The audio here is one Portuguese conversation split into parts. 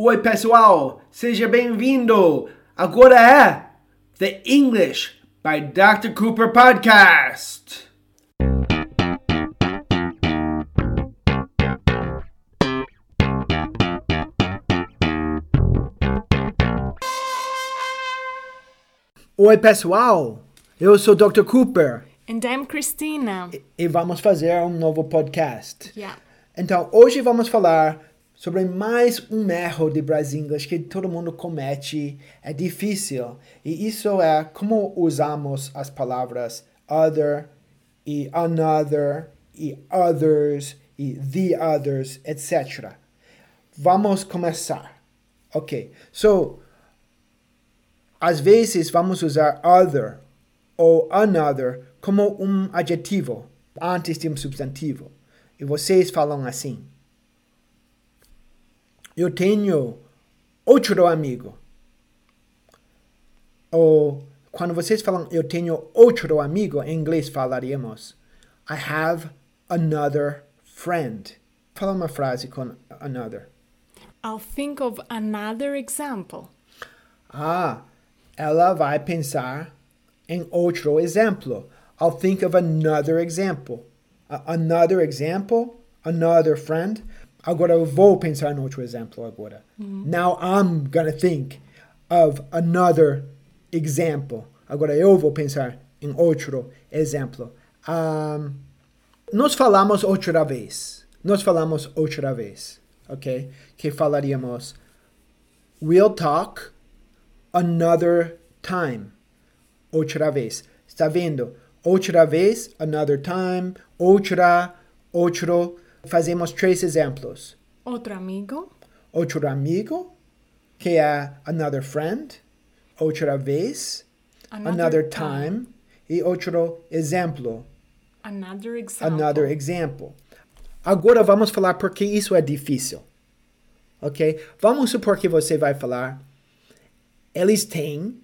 Oi, pessoal, seja bem-vindo. Agora é The English by Dr. Cooper Podcast. Oi, pessoal. Eu sou Dr. Cooper And I'm Christina. e vamos fazer um novo podcast. Yeah. Então, hoje vamos falar sobre mais um erro de Brasil English que todo mundo comete. É difícil. E isso é como usamos as palavras other e another e others e the others, etc. Vamos começar. Ok. So, às vezes vamos usar other ou another como um adjetivo antes de um substantivo. E vocês falam assim: Eu tenho outro amigo. Ou quando vocês falam eu tenho outro amigo, em inglês falaríamos I have another friend. Fala uma frase com another. I'll think of another example. Ah, ela vai pensar em outro exemplo. I'll think of another example. A- another example, another friend. Agora eu vou pensar em outro exemplo agora. Now I'm gonna think of another example. Agora eu vou pensar em outro exemplo. Um, nós falamos outra vez. Nós falamos outra vez, ok? Que falaríamos We'll talk another time. Outra vez. Está vendo? Outra vez, another time, outra, outro. Fazemos três exemplos. Outro amigo. Outro amigo, que é another friend. Outra vez, another, time. E outro exemplo, Another example. another example. Agora vamos falar porque isso é difícil. Ok? Vamos supor que você vai falar. Eles têm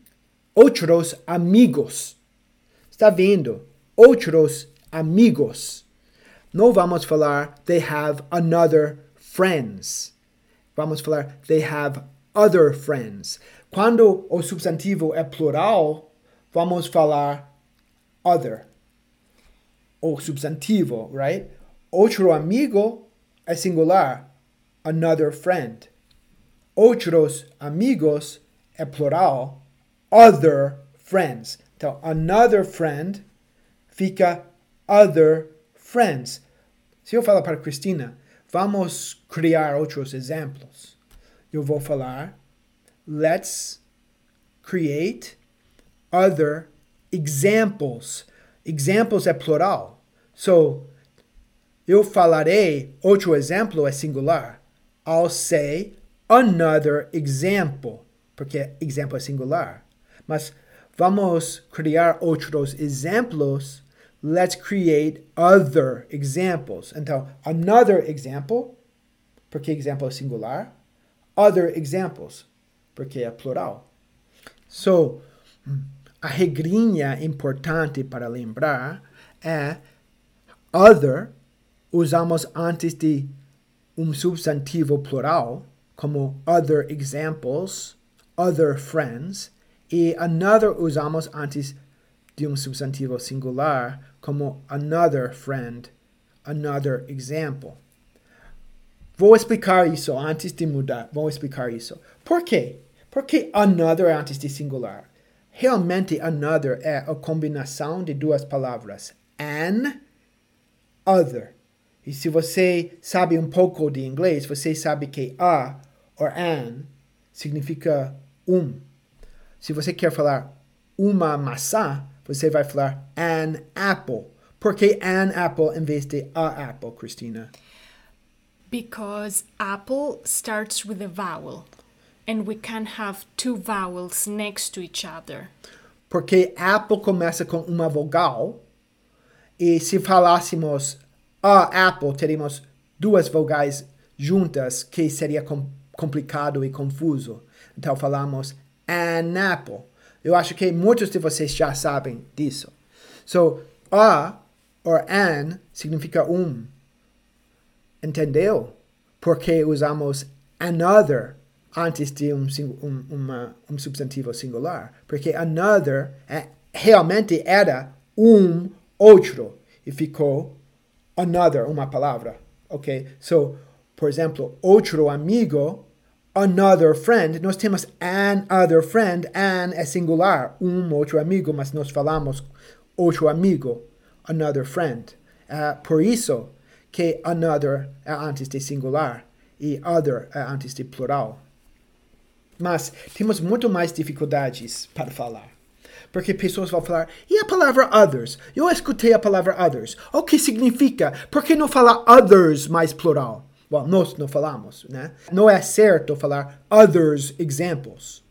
outros amigos. Está vendo? Outros amigos. Não vamos falar they have another friends. Vamos falar they have other friends. Quando o substantivo é plural, vamos falar other o substantivo, right? Outro amigo é singular, another friend. Outros amigos é plural, other friends. Então, another friend fica other friends. Se eu falar para Cristina, vamos criar outros exemplos. Eu vou falar, let's create other examples. Examples é plural. So, eu falarei, outro exemplo é singular. I'll say another example, porque exemplo é singular. Mas vamos criar outros exemplos. Let's create other examples. Então, another example, porque exemplo é singular. Other examples, porque é plural. So, a regrinha importante para lembrar é other usamos antes de um substantivo plural, como other examples, other friends, e another usamos antes de um substantivo singular, como another friend, another example. Vou explicar isso antes de mudar. Vou explicar isso. Por quê? Porque another antes de singular. Realmente, another é a combinação de duas palavras. An, other. E se você sabe um pouco de inglês, você sabe que a ou an significa um. Se você quer falar uma maçã, você vai falar an apple. Por que an apple em vez de a apple, Christina? Because apple starts with a vowel. And we can have two vowels next to each other. Porque apple começa com uma vogal. E se falássemos a apple, teríamos duas vogais juntas, que seria com, complicado e confuso. Então falamos an apple. Eu acho que muitos de vocês já sabem disso. So, a or an significa um. Entendeu? Porque usamos another antes de um, um, uma, um substantivo singular, porque another é, realmente era um outro e ficou another, uma palavra, ok? So, por exemplo, outro amigo, another friend, nós temos an other friend, an é singular, um outro amigo, mas nós falamos outro amigo, another friend. Uh, por isso que another é antes de singular e other é antes de plural. Mas temos muito mais dificuldades para falar. Porque pessoas vão falar, e a palavra others? Eu escutei a palavra others. O que significa? Por que não falar others mais plural? Bom, nós não falamos, né? Não é certo falar others examples.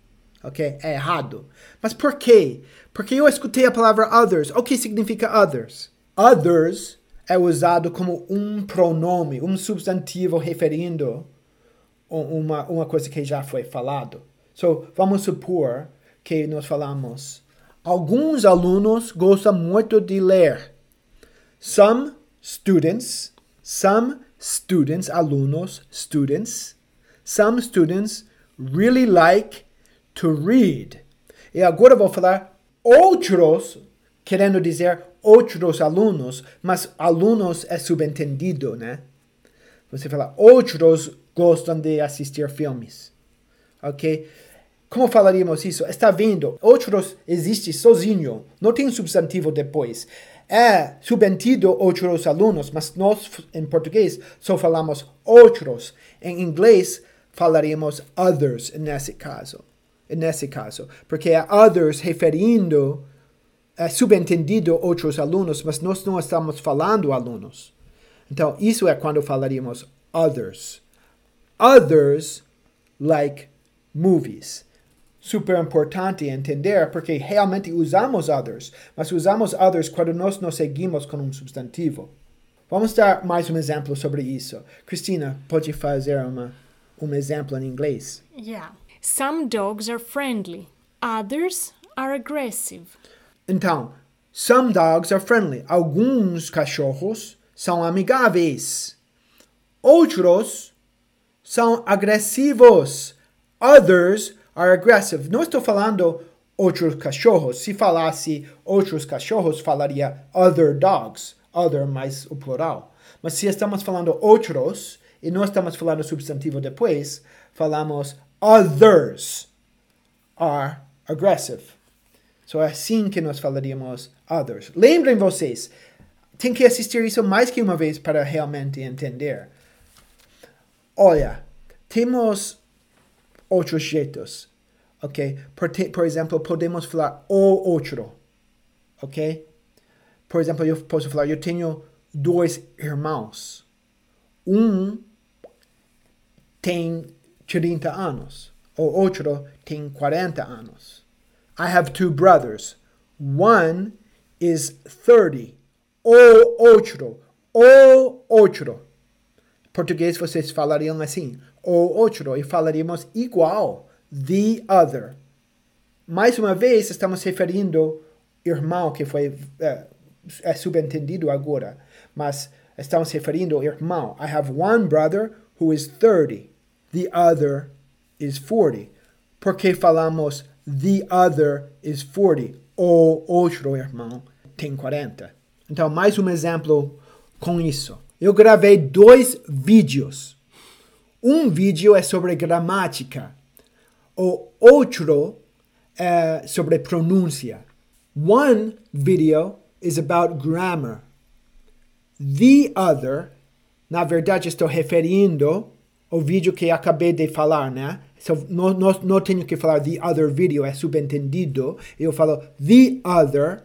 Ok? É errado. Mas por quê? Porque eu escutei a palavra others. O que significa others? Others é usado como um pronome, um substantivo referindo uma, uma coisa que já foi falado. So, vamos supor que nós falamos Alguns alunos gostam muito de ler. Some students, some students, alunos, students, some students really like to read. E agora vou falar outros, querendo dizer outros alunos, mas alunos é subentendido, né? Você fala outros gostam de assistir filmes. Ok? Como falaríamos isso? Está vendo? Outros existe sozinho, não tem substantivo depois. É subentendido outros alunos, mas nós em português só falamos outros. Em inglês falaríamos others nesse caso. Nesse caso, porque é others referindo é subentendido outros alunos, mas nós não estamos falando alunos. Então, isso é quando falaríamos others. Others like movies super importante entender porque realmente usamos others, mas usamos others quando nós nos seguimos com um substantivo. Vamos dar mais um exemplo sobre isso. Cristina, pode fazer uma, um exemplo em inglês? Yeah. Some dogs are friendly, others are aggressive. Então, some dogs are friendly. Alguns cachorros são amigáveis. Outros são agressivos. Others are aggressive. Não estou falando outros cachorros. Se falasse outros cachorros, falaria other dogs. Other mais o plural. Mas se estamos falando outros, e não estamos falando substantivo depois, falamos others are aggressive. So é assim que nós falaríamos others. Lembrem vocês, tem que assistir isso mais que uma vez para realmente entender. Olha, temos outros jeitos, ok? Por, te, por exemplo, podemos falar o outro, ok? Por exemplo, eu posso falar, eu tenho dois irmãos. Um tem 30 anos, o outro tem 40 anos. I have two brothers. One is 30. O outro, o outro. Português vocês falariam assim ou outro e falaríamos igual, the other. Mais uma vez, estamos referindo irmão, que foi é, é subentendido agora, mas estamos referindo irmão. I have one brother who is 30, the other is 40. Porque falamos the other is 40, ou outro irmão tem 40. Então, mais um exemplo com isso. Eu gravei dois vídeos um vídeo é sobre gramática, o outro é sobre pronúncia. One video is about grammar. The other, na verdade, estou referindo ao vídeo que acabei de falar, né? So, não, tenho que falar the other video, é subentendido. Eu falo the other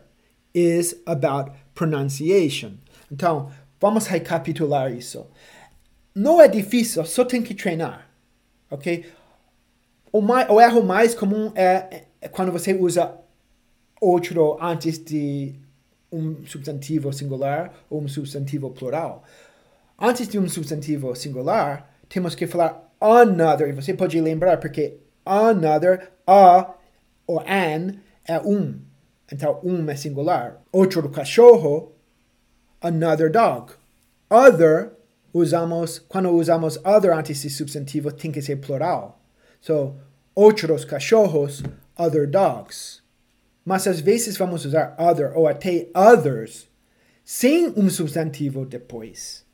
is about pronunciation. Então, vamos recapitular isso. Não é difícil, só tem que treinar, ok? O, mais, o erro mais comum é, é quando você usa outro antes de um substantivo singular ou um substantivo plural. Antes de um substantivo singular, temos que falar another. E você pode lembrar porque another, a ou an é um. Então, um é singular. Outro cachorro, another dog. Other usamos, quando usamos other antes de substantivo, tem que ser plural. So, outros cachorros, other dogs. Mas às vezes vamos usar other ou até others sem um substantivo depois.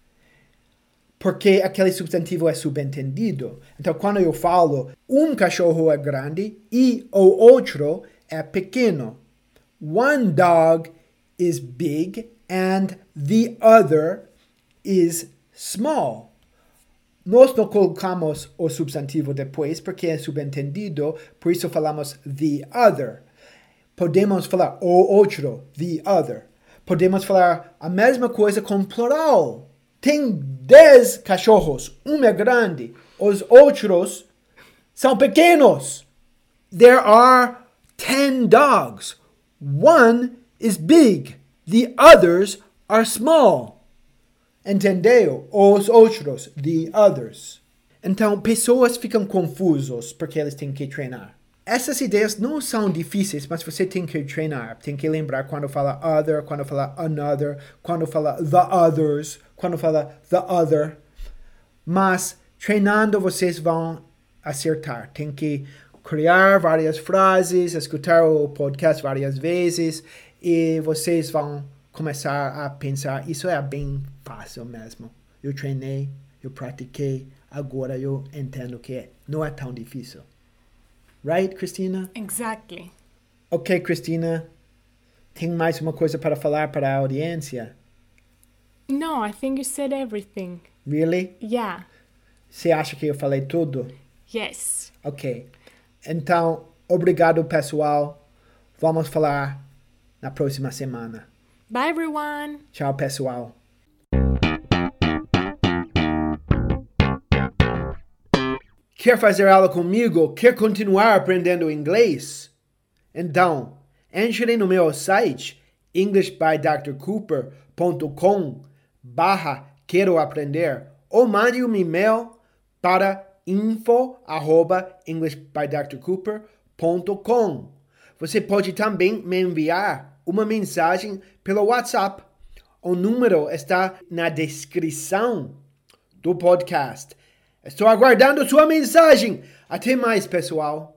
Porque aquele substantivo é subentendido. Então, quando eu falo um cachorro é grande e o outro é pequeno. One dog is big and the other is small. Nós não colocamos o substantivo depois porque é subentendido, por isso falamos the other. Podemos falar o outro, the other. Podemos falar a mesma coisa com plural. Tem dez cachorros, um é grande, os outros são pequenos. There are ten dogs. One is big, the others are small. Entendeu? Os outros, the others. Então, pessoas ficam confusos porque eles têm que treinar. Essas ideias não são difíceis, mas você tem que treinar. Tem que lembrar quando fala other, quando fala another, quando fala the others, quando fala the other. Mas treinando vocês vão acertar. Tem que criar várias frases, escutar o podcast várias vezes e vocês vão começar a pensar, isso é bem fácil mesmo. Eu treinei, eu pratiquei, agora eu entendo que não é tão difícil. Right, Cristina? Exactly. Ok, Cristina. Tem mais uma coisa para falar para a audiência? No, I think you said everything. Really? Yeah. Você acha que eu falei tudo? Yes. Ok. Então, obrigado, pessoal. Vamos falar na próxima semana. Bye, everyone. Tchau, pessoal. Quer fazer aula comigo? Quer continuar aprendendo inglês? Então, entre no meu site englishbydrcooper.com barra quero aprender ou mande um e-mail para info arroba englishbydrcooper.com Você pode também me enviar uma mensagem pelo WhatsApp. O número está na descrição do podcast. Estou aguardando sua mensagem. Até mais, pessoal.